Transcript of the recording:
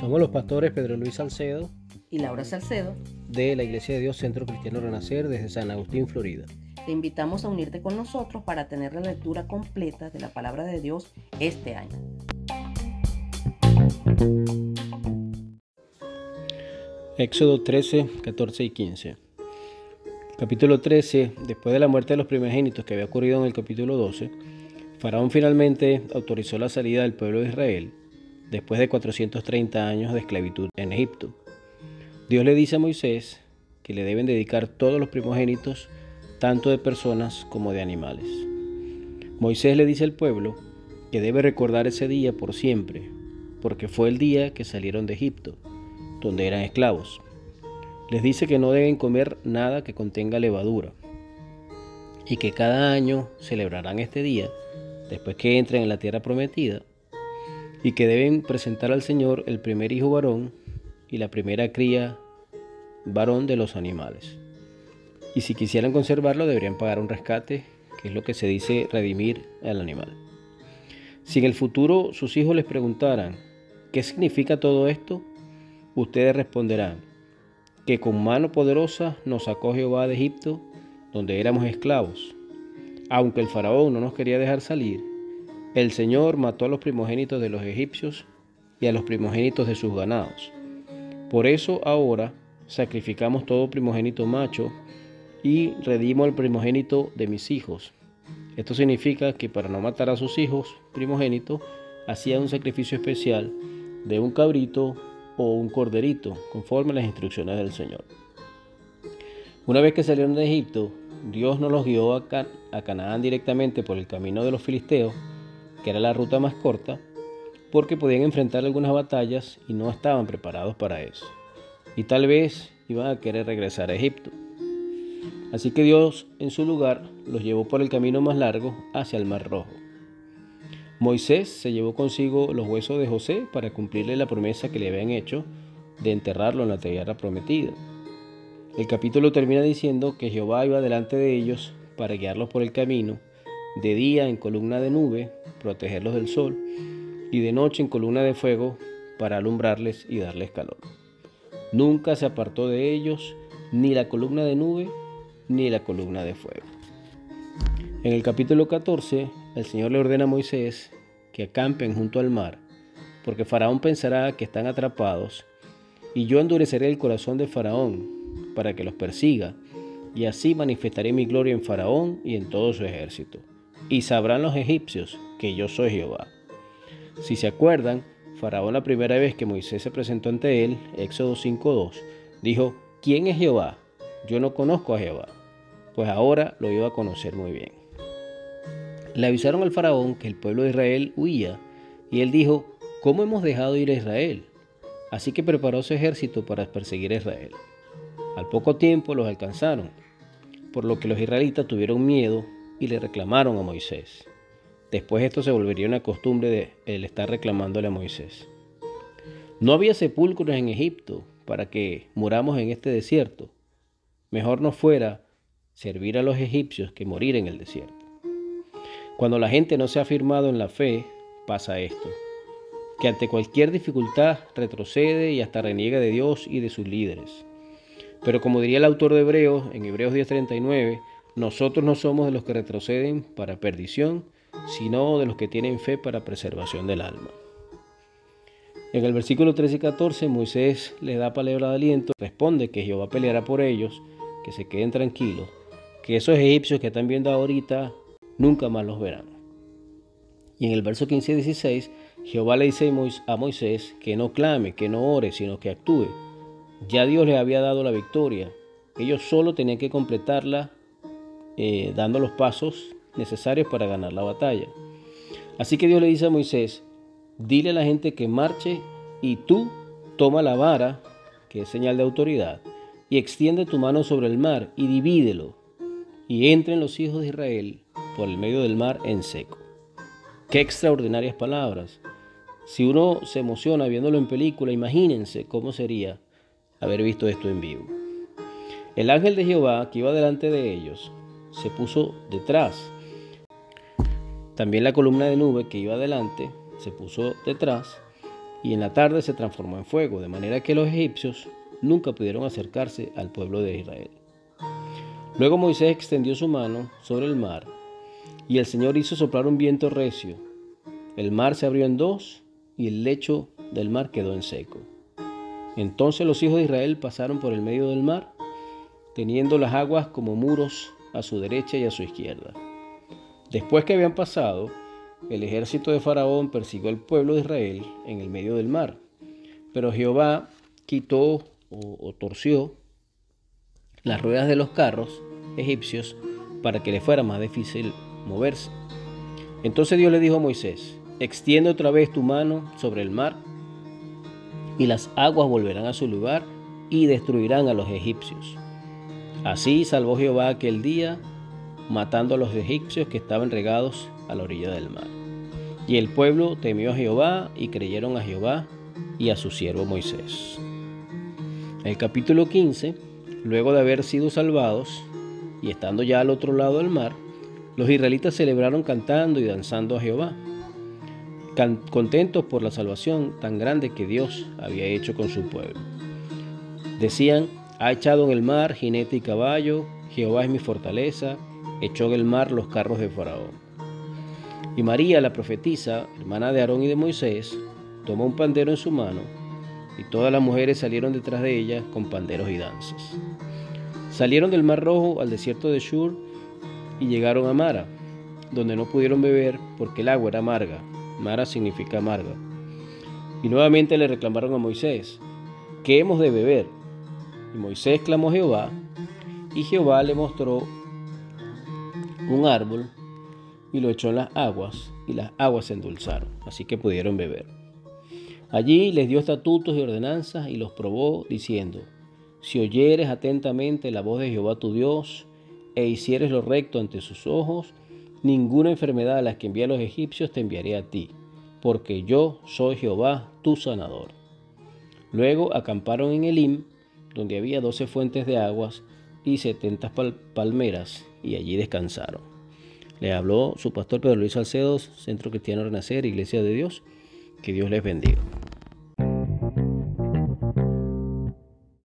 Somos los pastores Pedro Luis Salcedo y Laura Salcedo de la Iglesia de Dios Centro Cristiano Renacer desde San Agustín, Florida. Te invitamos a unirte con nosotros para tener la lectura completa de la palabra de Dios este año. Éxodo 13, 14 y 15. Capítulo 13. Después de la muerte de los primogénitos que había ocurrido en el capítulo 12, Faraón finalmente autorizó la salida del pueblo de Israel después de 430 años de esclavitud en Egipto. Dios le dice a Moisés que le deben dedicar todos los primogénitos, tanto de personas como de animales. Moisés le dice al pueblo que debe recordar ese día por siempre, porque fue el día que salieron de Egipto donde eran esclavos. Les dice que no deben comer nada que contenga levadura y que cada año celebrarán este día después que entren en la tierra prometida y que deben presentar al Señor el primer hijo varón y la primera cría varón de los animales. Y si quisieran conservarlo deberían pagar un rescate, que es lo que se dice redimir al animal. Si en el futuro sus hijos les preguntaran, ¿qué significa todo esto? Ustedes responderán, que con mano poderosa nos sacó Jehová de Egipto, donde éramos esclavos. Aunque el faraón no nos quería dejar salir, el Señor mató a los primogénitos de los egipcios y a los primogénitos de sus ganados. Por eso ahora sacrificamos todo primogénito macho y redimo al primogénito de mis hijos. Esto significa que para no matar a sus hijos primogénitos, hacía un sacrificio especial de un cabrito o un corderito, conforme a las instrucciones del Señor. Una vez que salieron de Egipto, Dios no los guió a, Canaán directamente por el camino de los filisteos, que era la ruta más corta, porque podían enfrentar algunas batallas y no estaban preparados para eso. Y tal vez iban a querer regresar a Egipto. Así que Dios, en su lugar, los llevó por el camino más largo hacia el Mar Rojo. Moisés se llevó consigo los huesos de José para cumplirle la promesa que le habían hecho de enterrarlo en la tierra prometida. El capítulo termina diciendo que Jehová iba delante de ellos para guiarlos por el camino, de día en columna de nube, protegerlos del sol, y de noche en columna de fuego, para alumbrarles y darles calor. Nunca se apartó de ellos ni la columna de nube ni la columna de fuego. En el capítulo 14, el Señor le ordena a Moisés que acampen junto al mar, porque Faraón pensará que están atrapados, y yo endureceré el corazón de Faraón para que los persiga, y así manifestaré mi gloria en Faraón y en todo su ejército. Y sabrán los egipcios que yo soy Jehová. Si se acuerdan, Faraón la primera vez que Moisés se presentó ante él, Éxodo 5.2, dijo, ¿quién es Jehová? Yo no conozco a Jehová. Pues ahora lo iba a conocer muy bien. Le avisaron al faraón que el pueblo de Israel huía, y él dijo, ¿cómo hemos dejado ir a Israel? Así que preparó su ejército para perseguir a Israel. Al poco tiempo los alcanzaron, por lo que los israelitas tuvieron miedo y le reclamaron a Moisés. Después esto se volvería una costumbre de el estar reclamándole a Moisés. No había sepulcros en Egipto para que muramos en este desierto. Mejor nos fuera servir a los egipcios que morir en el desierto. Cuando la gente no se ha firmado en la fe, pasa esto, que ante cualquier dificultad retrocede y hasta reniega de Dios y de sus líderes. Pero como diría el autor de Hebreos, en Hebreos 10:39, nosotros no somos de los que retroceden para perdición, sino de los que tienen fe para preservación del alma. En el versículo 13 y 14 Moisés les da palabra de aliento, responde que Jehová peleará por ellos, que se queden tranquilos, que esos egipcios que están viendo ahorita nunca más los verán. Y en el verso 15 y 16, Jehová le dice a Moisés que no clame, que no ore, sino que actúe. Ya Dios le había dado la victoria. Ellos solo tenían que completarla eh, dando los pasos necesarios para ganar la batalla. Así que Dios le dice a Moisés, dile a la gente que marche y tú toma la vara, que es señal de autoridad, y extiende tu mano sobre el mar y divídelo, y entren los hijos de Israel por el medio del mar en seco. Qué extraordinarias palabras. Si uno se emociona viéndolo en película, imagínense cómo sería haber visto esto en vivo. El ángel de Jehová que iba delante de ellos se puso detrás. También la columna de nube que iba adelante se puso detrás y en la tarde se transformó en fuego, de manera que los egipcios nunca pudieron acercarse al pueblo de Israel. Luego Moisés extendió su mano sobre el mar y el Señor hizo soplar un viento recio. El mar se abrió en dos y el lecho del mar quedó en seco. Entonces los hijos de Israel pasaron por el medio del mar, teniendo las aguas como muros a su derecha y a su izquierda. Después que habían pasado, el ejército de Faraón persiguió al pueblo de Israel en el medio del mar. Pero Jehová quitó o, torció las ruedas de los carros egipcios para que le fuera más difícil moverse. Entonces Dios le dijo a Moisés, extiende otra vez tu mano sobre el mar y las aguas volverán a su lugar y destruirán a los egipcios. Así salvó Jehová aquel día, matando a los egipcios que estaban regados a la orilla del mar. Y el pueblo temió a Jehová y creyeron a Jehová y a su siervo Moisés. El capítulo 15, luego de haber sido salvados y estando ya al otro lado del mar, los israelitas celebraron cantando y danzando a Jehová, contentos por la salvación tan grande que Dios había hecho con su pueblo. Decían, ha echado en el mar jinete y caballo, Jehová es mi fortaleza, echó en el mar los carros de Faraón. Y María, la profetisa, hermana de Aarón y de Moisés, tomó un pandero en su mano, y todas las mujeres salieron detrás de ella con panderos y danzas. Salieron del Mar Rojo al desierto de Shur y llegaron a Mara, donde no pudieron beber porque el agua era amarga. Mara significa amarga. Y nuevamente le reclamaron a Moisés, ¿qué hemos de beber? Y Moisés clamó a Jehová, y Jehová le mostró un árbol y lo echó en las aguas, y las aguas se endulzaron, así que pudieron beber. Allí les dio estatutos y ordenanzas y los probó, diciendo, Si oyeres atentamente la voz de Jehová tu Dios, e hicieres lo recto ante sus ojos, ninguna enfermedad a las que envié a los egipcios te enviaré a ti, porque yo soy Jehová tu sanador. Luego acamparon en Elim, donde había doce fuentes de aguas y setenta palmeras, y allí descansaron. Le habló su pastor Pedro Luis Salcedo, Centro Cristiano Renacer, Iglesia de Dios. Que Dios les bendiga.